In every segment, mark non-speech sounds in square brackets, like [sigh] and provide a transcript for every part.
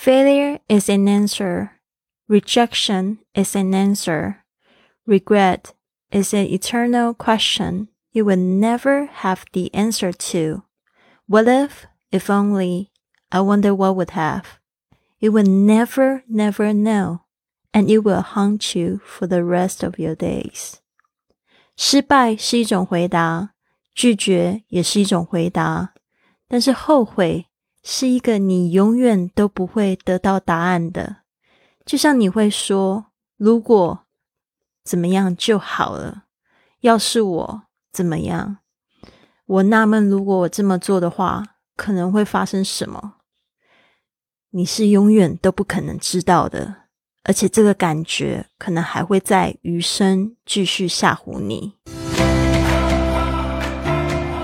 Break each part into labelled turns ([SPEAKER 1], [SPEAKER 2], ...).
[SPEAKER 1] Failure is an answer. Rejection is an answer. Regret is an eternal question you will never have the answer to. What if, if only, I wonder what would have. You will never, never know, and it will haunt you for the rest of your days. 失败是一种回答，拒绝也是一种回答，但是后悔 是一个你永远都不会得到答案的。就像你会说：“如果怎么样就好了，要是我怎么样，我纳闷，如果我这么做的话，可能会发生什么？”你是永远都不可能知道的，而且这个感觉可能还会在余生继续吓唬你。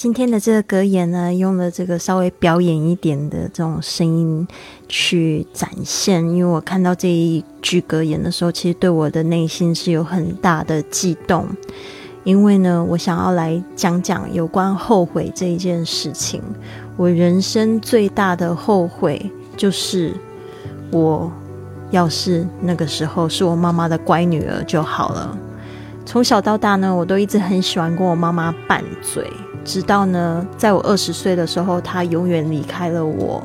[SPEAKER 1] 今天的这个格言呢，用了这个稍微表演一点的这种声音去展现。因为我看到这一句格言的时候，其实对我的内心是有很大的悸动。因为呢，我想要来讲讲有关后悔这一件事情。我人生最大的后悔就是，我要是那个时候是我妈妈的乖女儿就好了。从小到大呢，我都一直很喜欢跟我妈妈拌嘴。直到呢，在我二十岁的时候，他永远离开了我。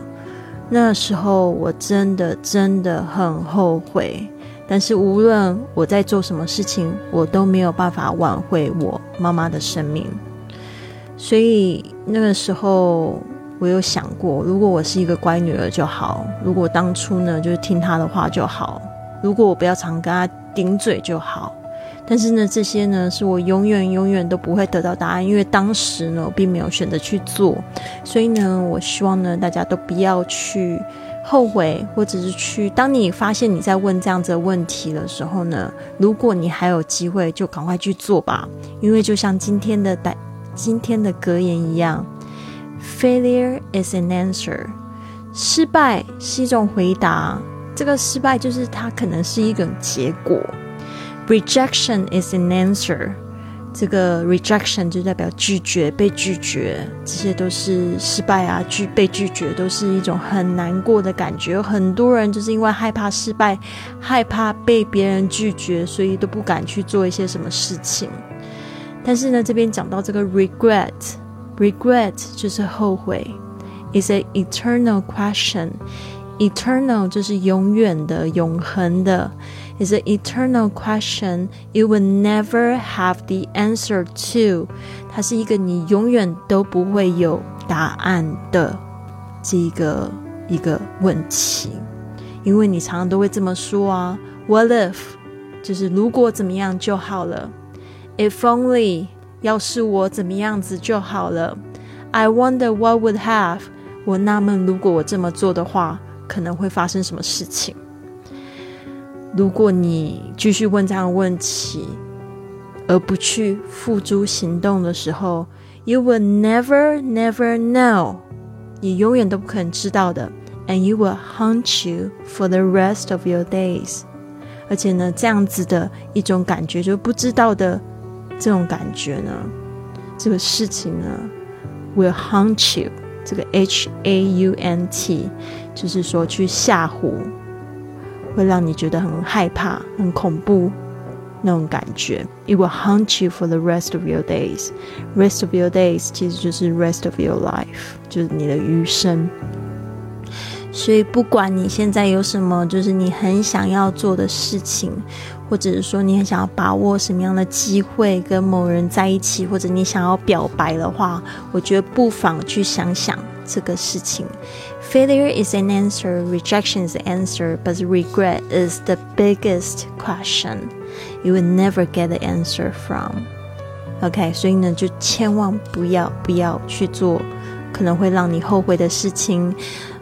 [SPEAKER 1] 那时候我真的真的很后悔。但是无论我在做什么事情，我都没有办法挽回我妈妈的生命。所以那个时候，我有想过，如果我是一个乖女儿就好；如果当初呢，就是听她的话就好；如果我不要常跟她顶嘴就好。但是呢，这些呢是我永远永远都不会得到答案，因为当时呢我并没有选择去做，所以呢，我希望呢大家都不要去后悔，或者是去当你发现你在问这样子的问题的时候呢，如果你还有机会，就赶快去做吧，因为就像今天的代今天的格言一样，Failure is an answer，失败是一种回答，这个失败就是它可能是一种结果。Rejection is an answer。这个 rejection 就代表拒绝、被拒绝，这些都是失败啊，拒被拒绝都是一种很难过的感觉。有很多人就是因为害怕失败、害怕被别人拒绝，所以都不敢去做一些什么事情。但是呢，这边讲到这个 regret，regret 就是后悔，is an eternal question。Eternal 就是永远的、永恒的。Is an eternal question you will never have the answer to。它是一个你永远都不会有答案的这一个一个问题，因为你常常都会这么说啊，What if？就是如果怎么样就好了，If only，要是我怎么样子就好了，I wonder what would have。我纳闷，如果我这么做的话，可能会发生什么事情。如果你继续问这样的问题，而不去付诸行动的时候，you will never never know，你永远都不可能知道的，and you will haunt you for the rest of your days。而且呢，这样子的一种感觉，就不知道的这种感觉呢，这个事情呢，will haunt you。这个 h a u n t，就是说去吓唬。会让你觉得很害怕、很恐怖那种感觉。It will haunt you for the rest of your days. Rest of your days 其实就是 rest of your life，就是你的余生。所以，不管你现在有什么，就是你很想要做的事情，或者是说你很想要把握什么样的机会跟某人在一起，或者你想要表白的话，我觉得不妨去想想这个事情。Failure is an answer, rejection is the answer, but regret is the biggest question you will never get the answer from. OK，所以呢，就千万不要不要去做可能会让你后悔的事情。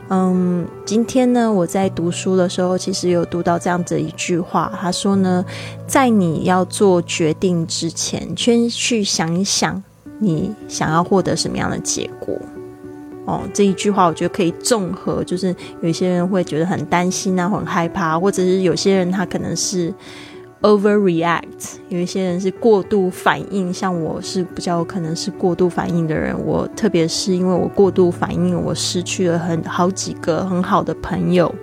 [SPEAKER 1] 嗯，今天呢，我在读书的时候，其实有读到这样子一句话，他说呢，在你要做决定之前，先去想一想，你想要获得什么样的结果。哦，这一句话我觉得可以综合，就是有些人会觉得很担心啊，很害怕，或者是有些人他可能是 overreact，有一些人是过度反应，像我是比较可能是过度反应的人。我特别是因为我过度反应，我失去了很好几个很好的朋友。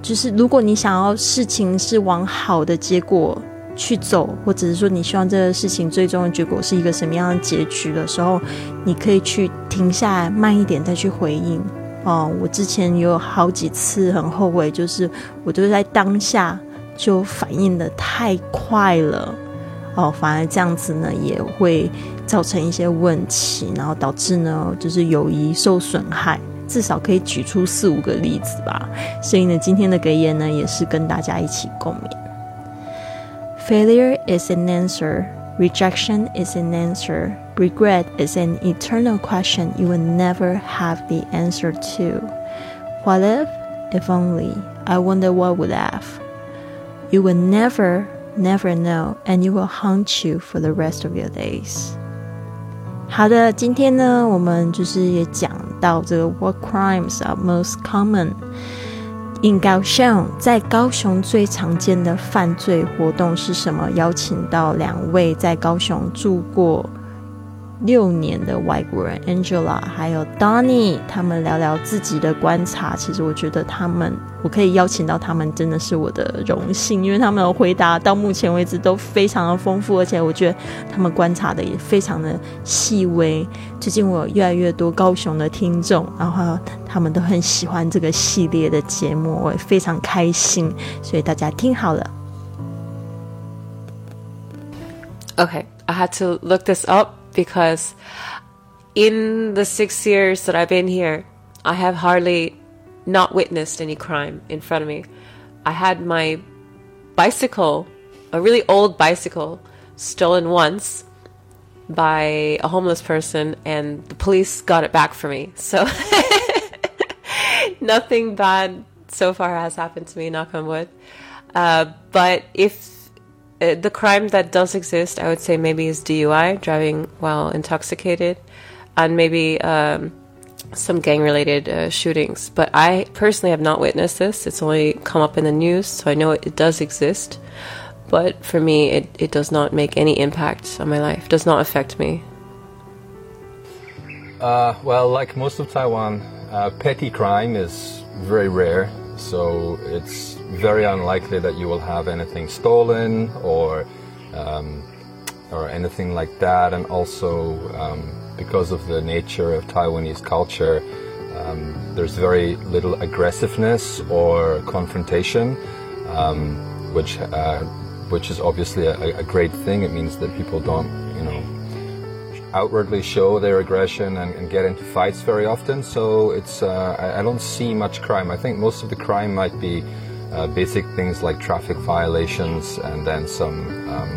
[SPEAKER 1] 就是如果你想要事情是往好的结果。去走，或者是说你希望这个事情最终的结果是一个什么样的结局的时候，你可以去停下来，慢一点再去回应。哦，我之前有好几次很后悔，就是我都在当下就反应的太快了，哦，反而这样子呢也会造成一些问题，然后导致呢就是友谊受损害。至少可以举出四五个例子吧。所以呢，今天的格言呢也是跟大家一起共勉。Failure is an answer, rejection is an answer, regret is an eternal question you will never have the answer to. What if, if only, I wonder what would have. You will never, never know, and you will haunt you for the rest of your days. 好的，今天呢，我们就是也讲到这个 what crimes are most common。 In g a o s h a n，在高雄最常见的犯罪活动是什么？邀请到两位在高雄住过。六年的外国人 Angela 还有 Donny，他们聊聊自己的观察。其实我觉得他们，我可以邀请到他们，真的是我的荣幸，因为他们的回答到目前为止都非常的丰富，而且我觉得他们观察的也非常的细微。最近我有越来越多高雄的听众，然后他们都很喜欢这个系列的节目，我也非常开心。所以大家听好了。
[SPEAKER 2] Okay, I had to look this up. Because in the six years that I've been here, I have hardly not witnessed any crime in front of me. I had my bicycle, a really old bicycle, stolen once by a homeless person, and the police got it back for me. So [laughs] nothing bad so far has happened to me, knock on wood. Uh, but if uh, the crime that does exist, I would say maybe is DUI, driving while intoxicated, and maybe um, some gang related uh, shootings. But I personally have not witnessed this. It's only come up in the news, so I know it, it does exist. But for me, it, it does not make any impact on my life, does not affect me.
[SPEAKER 3] Uh, well, like most of Taiwan, uh, petty crime is very rare, so it's very unlikely that you will have anything stolen or um, or anything like that. And also, um, because of the nature of Taiwanese culture, um, there's very little aggressiveness or confrontation, um, which uh, which is obviously a, a, great thing. It means that people don't, you know, outwardly show their aggression and, and get into fights very often. So it's uh, I, I don't see much crime. I think most of the crime might be uh, basic things like traffic violations, and then some um,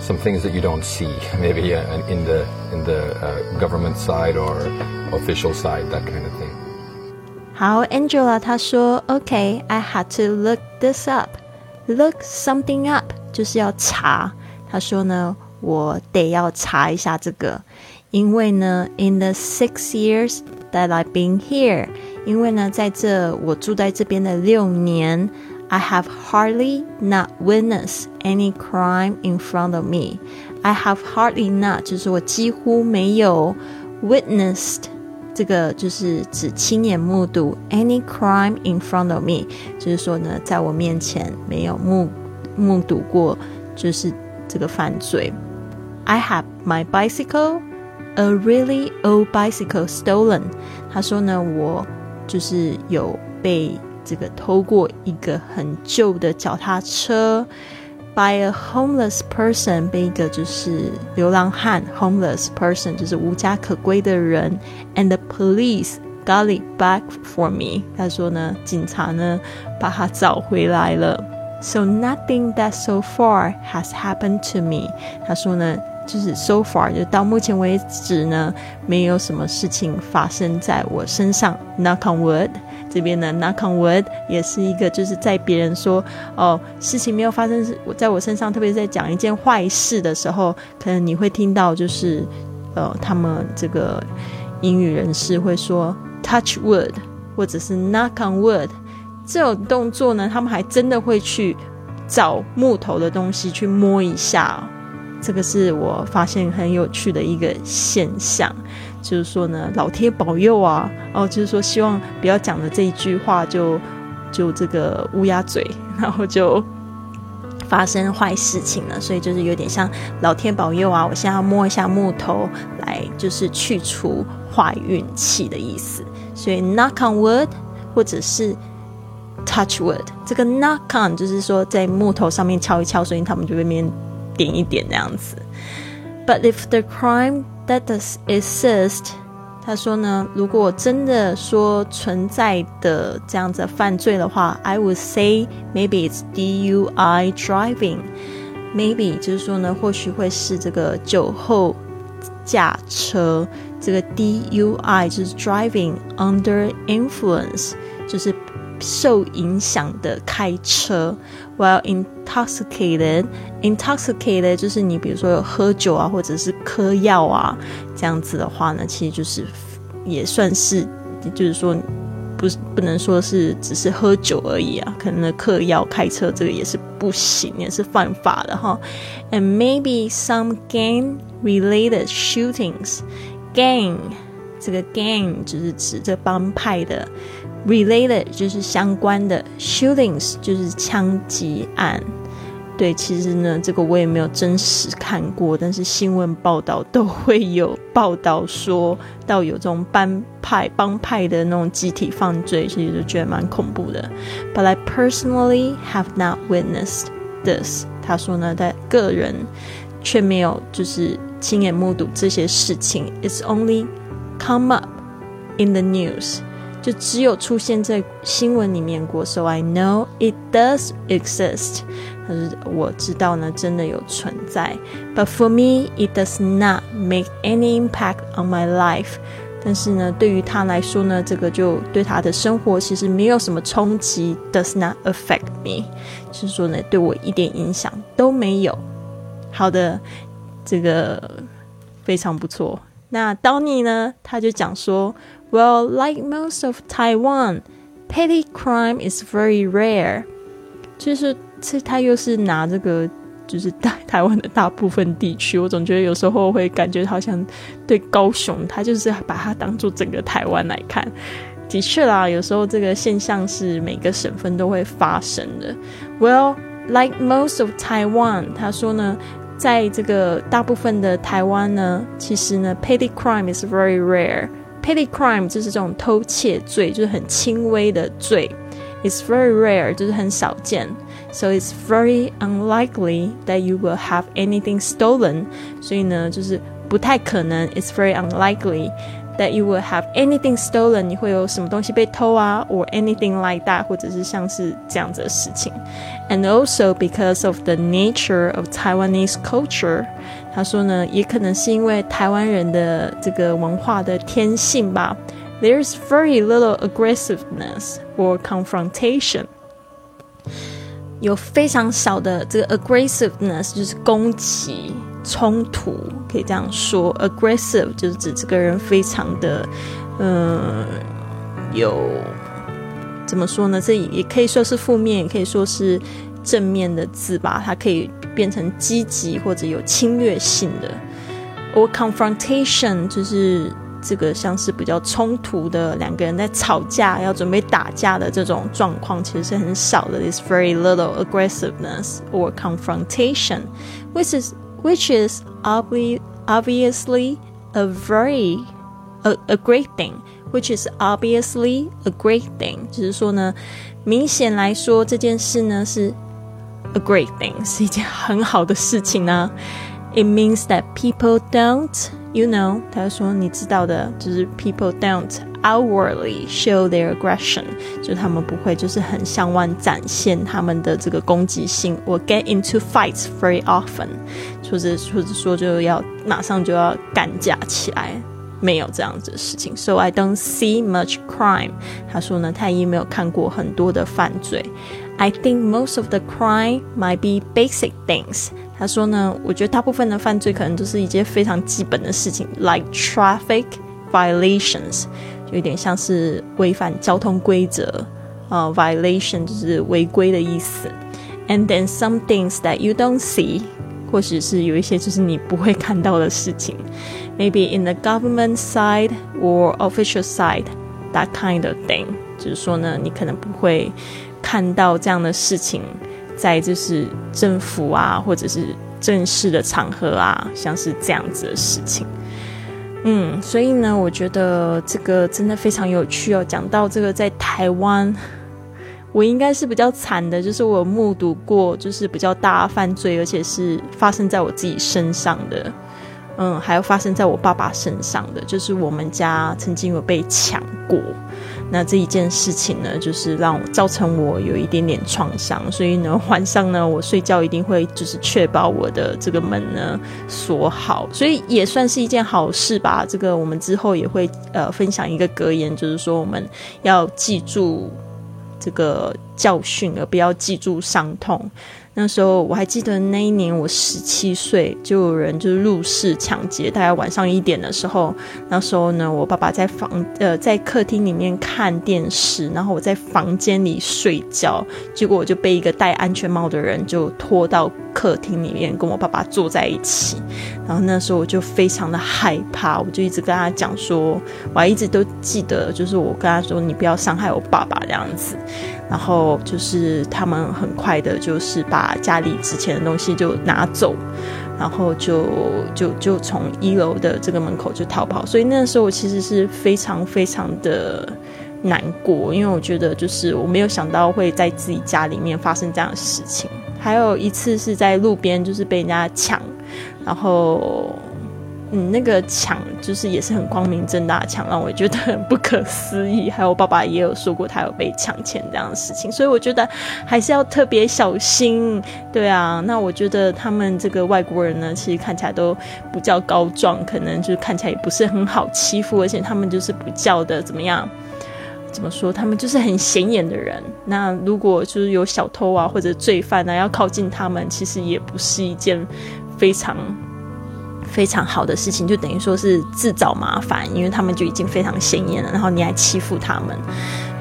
[SPEAKER 3] some things that you don't see, [laughs] maybe uh, in the in the uh, government side or official side, that kind of thing.
[SPEAKER 1] 好，Angela 她说，OK，I、okay, had to look this up，look something up 就是要查。她说呢，我得要查一下这个，因为呢，in the six years that I've been here。 因为呢，在这我住在这边的六年，I have hardly not witnessed any crime in front of me. I have hardly not 就是我几乎没有 witnessed 这个就是指亲眼目睹 any crime in front of me，就是说呢，在我面前没有目目睹过就是这个犯罪。I have my bicycle, a really old bicycle stolen。他说呢，我 就是有被这个偷过一个很旧的脚踏车，by a homeless person，被一个就是流浪汉，homeless person 就是无家可归的人，and the police got it back for me。他说呢，警察呢把他找回来了。So nothing that so far has happened to me。他说呢。就是 so far 就到目前为止呢，没有什么事情发生在我身上。Knock on wood，这边呢 knock on wood 也是一个就是在别人说哦事情没有发生我在我身上，特别在讲一件坏事的时候，可能你会听到就是呃他们这个英语人士会说 touch wood 或者是 knock on wood 这种动作呢，他们还真的会去找木头的东西去摸一下。这个是我发现很有趣的一个现象，就是说呢，老天保佑啊！哦，就是说希望不要讲的这一句话就就这个乌鸦嘴，然后就发生坏事情了。所以就是有点像老天保佑啊！我现在要摸一下木头来，就是去除坏运气的意思。所以 knock on wood 或者是 touch wood，这个 knock on 就是说在木头上面敲一敲，所以他们就会面。点一点这样子。But if the crime that does exist，他说呢，如果真的说存在的这样子犯罪的话，I would say maybe it's DUI driving。Maybe 就是说呢，或许会是这个酒后驾车，这个 DUI 就是 driving under influence，就是 受影响的开车。While intoxicated, intoxicated 就是你比如说有喝酒啊，或者是嗑药啊，这样子的话呢，其实就是也算是，就是说不不能说是只是喝酒而已啊，可能呢嗑药开车这个也是不行，也是犯法的哈。And maybe some gang related shootings, gang 这个 gang 就是指这帮派的。Related 就是相关的，shootings 就是枪击案。对，其实呢，这个我也没有真实看过，但是新闻报道都会有报道说到有这种帮派、帮派的那种集体犯罪，其实就觉得蛮恐怖的。But I personally have not witnessed this。他说呢，他个人却没有就是亲眼目睹这些事情。It's only come up in the news。就只有出现在新闻里面过，so I know it does exist。可是我知道呢，真的有存在。But for me, it does not make any impact on my life。但是呢，对于他来说呢，这个就对他的生活其实没有什么冲击，does not affect me。就是说呢，对我一点影响都没有。好的，这个非常不错。那 Donny 呢，他就讲说。Well, like most of Taiwan, petty crime is very rare. 就是这，他又是拿这个，就是台 [laughs] 台湾的大部分地区，我总觉得有时候会感觉好像对高雄，他就是把它当做整个台湾来看。的确啦，有时候这个现象是每个省份都会发生的。Well, like most of Taiwan，他说呢，在这个大部分的台湾呢，其实呢，petty crime is very rare。Petty crime 就是这种偷窃罪，就是很轻微的罪。It's very rare，就是很少见。So it's very unlikely that you will have anything stolen。所以呢，就是不太可能。It's very unlikely。that you will have anything stolen，你会有什么东西被偷啊，or anything like that，或者是像是这样子的事情。And also because of the nature of Taiwanese culture， 他说呢，也可能是因为台湾人的这个文化的天性吧。There's very little aggressiveness or confrontation。有非常少的这个 aggressiveness，就是攻击。冲突可以这样说，aggressive 就是指这个人非常的，嗯，有怎么说呢？这也可以说是负面，也可以说是正面的字吧。它可以变成积极或者有侵略性的。or confrontation 就是这个像是比较冲突的，两个人在吵架，要准备打架的这种状况，其实是很少的。It's very little aggressiveness or confrontation, which is which is obviously a very a, a great thing, which is obviously a great thing。就是说呢，明显来说这件事呢是 a great thing，是一件很好的事情呢。It means that people don't You know，他说你知道的，就是 people don't outwardly show their aggression，就他们不会就是很向外展现他们的这个攻击性我 get into fights very often，或者或者说就要马上就要干架起来，没有这样子的事情。So I don't see much crime。他说呢，他已经没有看过很多的犯罪。I think most of the crime might be basic things。他说呢，我觉得大部分的犯罪可能都是一件非常基本的事情，like traffic violations，就有点像是违反交通规则，呃，violation 就是违规的意思。And then some things that you don't see，或许是有一些就是你不会看到的事情，maybe in the government side or official side，that kind of thing，就是说呢，你可能不会 看到这样的事情。在就是政府啊，或者是正式的场合啊，像是这样子的事情，嗯，所以呢，我觉得这个真的非常有趣哦。讲到这个，在台湾，我应该是比较惨的，就是我目睹过就是比较大犯罪，而且是发生在我自己身上的，嗯，还有发生在我爸爸身上的，就是我们家曾经有被抢过。那这一件事情呢，就是让造成我有一点点创伤，所以呢，[laughs] 晚上呢，我睡觉一定会就是确保我的这个门呢锁好，所以也算是一件好事吧。这个我们之后也会呃分享一个格言，就是说我们要记住这个教训，而不要记住伤痛。那时候我还记得那一年我十七岁，就有人就是入室抢劫，大概晚上一点的时候。那时候呢，我爸爸在房呃在客厅里面看电视，然后我在房间里睡觉，结果我就被一个戴安全帽的人就拖到客厅里面，跟我爸爸坐在一起。然后那时候我就非常的害怕，我就一直跟他讲说，我还一直都记得，就是我跟他说，你不要伤害我爸爸这样子。然后就是他们很快的，就是把家里值钱的东西就拿走，然后就就就从一楼的这个门口就逃跑。所以那时候我其实是非常非常的难过，因为我觉得就是我没有想到会在自己家里面发生这样的事情。还有一次是在路边，就是被人家抢，然后。嗯，那个抢就是也是很光明正大抢，让我觉得很不可思议。还有爸爸也有说过他有被抢钱这样的事情，所以我觉得还是要特别小心。对啊，那我觉得他们这个外国人呢，其实看起来都不叫高壮，可能就是看起来也不是很好欺负，而且他们就是不叫的怎么样？怎么说？他们就是很显眼的人。那如果就是有小偷啊或者罪犯啊要靠近他们，其实也不是一件非常。非常好的事情，就等于说是自找麻烦，因为他们就已经非常显眼了，然后你还欺负他们，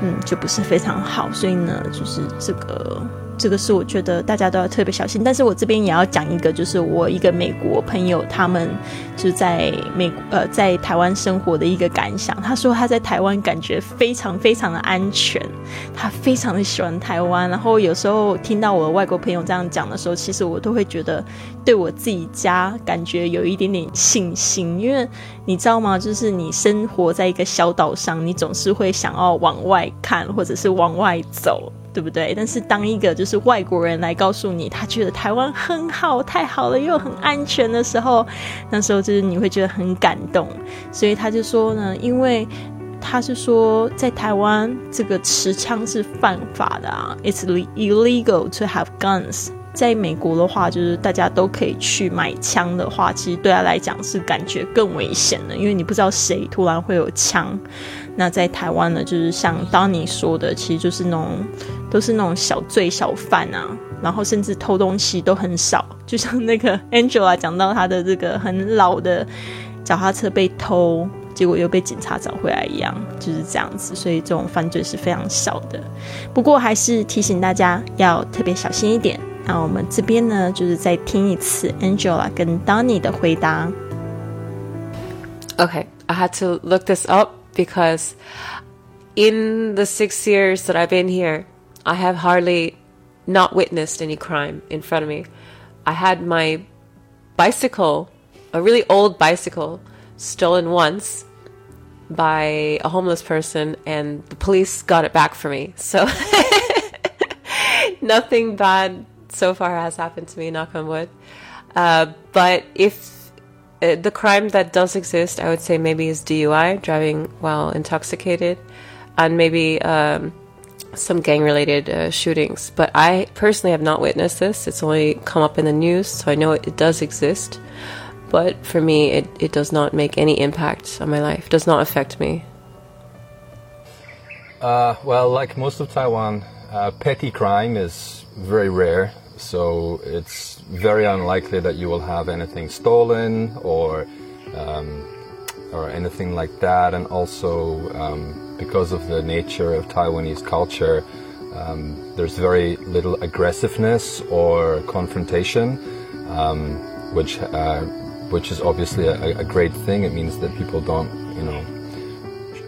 [SPEAKER 1] 嗯，就不是非常好。所以呢，就是这个。这个是我觉得大家都要特别小心，但是我这边也要讲一个，就是我一个美国朋友，他们就在美呃在台湾生活的一个感想。他说他在台湾感觉非常非常的安全，他非常的喜欢台湾。然后有时候听到我的外国朋友这样讲的时候，其实我都会觉得对我自己家感觉有一点点信心，因为你知道吗？就是你生活在一个小岛上，你总是会想要往外看，或者是往外走。对不对？但是当一个就是外国人来告诉你，他觉得台湾很好，太好了，又很安全的时候，那时候就是你会觉得很感动。所以他就说呢，因为他是说在台湾这个持枪是犯法的啊，it's illegal to have guns。在美国的话，就是大家都可以去买枪的话，其实对他来讲是感觉更危险的，因为你不知道谁突然会有枪。那在台湾呢，就是像当你说的，其实就是那种都是那种小罪小犯啊，然后甚至偷东西都很少。就像那个 [laughs] Angela 讲到他的这个很老的脚踏车被偷，结果又被警察找回来一样，就是这样子。所以这种犯罪是非常少的。不过还是提醒大家要特别小心一点。那我们这边呢，就是再听一次 Angela 跟 Donny 的回答。
[SPEAKER 2] Okay, I had to look this up. because in the six years that I've been here, I have hardly not witnessed any crime in front of me. I had my bicycle, a really old bicycle, stolen once by a homeless person, and the police got it back for me. So [laughs] nothing bad so far has happened to me, knock on wood. Uh, but if uh, the crime that does exist, I would say maybe is DUI, driving while intoxicated, and maybe um, some gang related uh, shootings. But I personally have not witnessed this. It's only come up in the news, so I know it, it does exist. But for me, it, it does not make any impact on my life, it does not affect me.
[SPEAKER 3] Uh, well, like most of Taiwan, uh, petty crime is very rare, so it's very unlikely that you will have anything stolen or um, or anything like that. And also, um, because of the nature of Taiwanese culture, um, there's very little aggressiveness or confrontation, um, which uh, which is obviously a, a great thing. It means that people don't, you know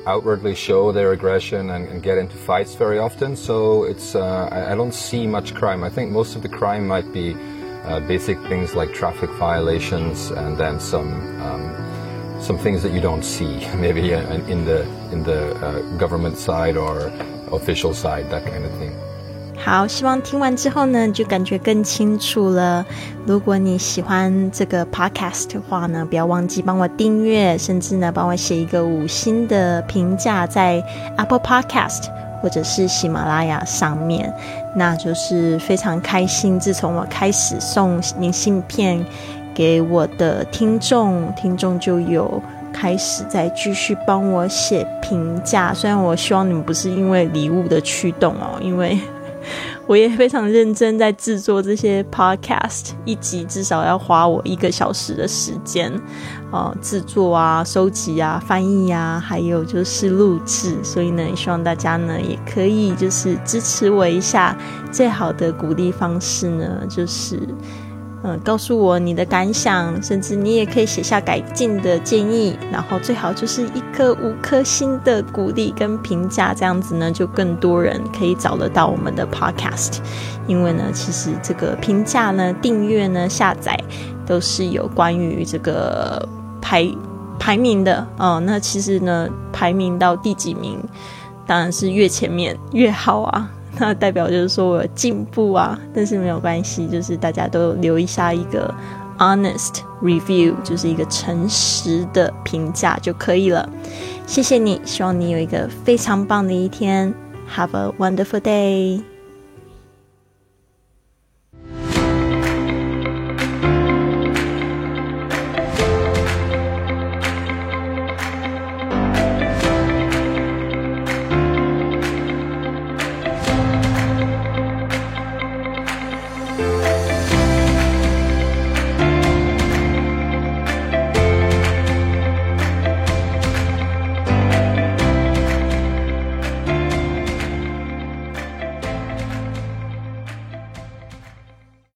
[SPEAKER 3] outwardly show their aggression and, and, get into fights very often. So it's uh, I, I, don't see much crime. I think most of the crime might be uh, basic things like traffic violations and then some um, some things that you don't see maybe in the in the uh, government side or official side that kind of thing.
[SPEAKER 1] 好，希望听完之后呢，就感觉更清楚了。如果你喜欢这个 podcast 的话呢，不要忘记帮我订阅，甚至呢，帮我写一个五星的评价在 Apple Podcast 或者是喜马拉雅上面，那就是非常开心。自从我开始送明信片给我的听众，听众就有开始在继续帮我写评价。虽然我希望你们不是因为礼物的驱动哦，因为。[laughs] 我也非常认真在制作这些 podcast，一集至少要花我一个小时的时间，呃，制作啊、收集啊、翻译啊，还有就是录制。所以呢，希望大家呢也可以就是支持我一下。最好的鼓励方式呢，就是。嗯，告诉我你的感想，甚至你也可以写下改进的建议，然后最好就是一颗五颗星的鼓励跟评价，这样子呢，就更多人可以找得到我们的 podcast。因为呢，其实这个评价呢、订阅呢、下载都是有关于这个排排名的哦。那其实呢，排名到第几名，当然是越前面越好啊。那代表就是说我有进步啊，但是没有关系，就是大家都留一下一个 honest review，就是一个诚实的评价就可以了。谢谢你，希望你有一个非常棒的一天，Have a wonderful day。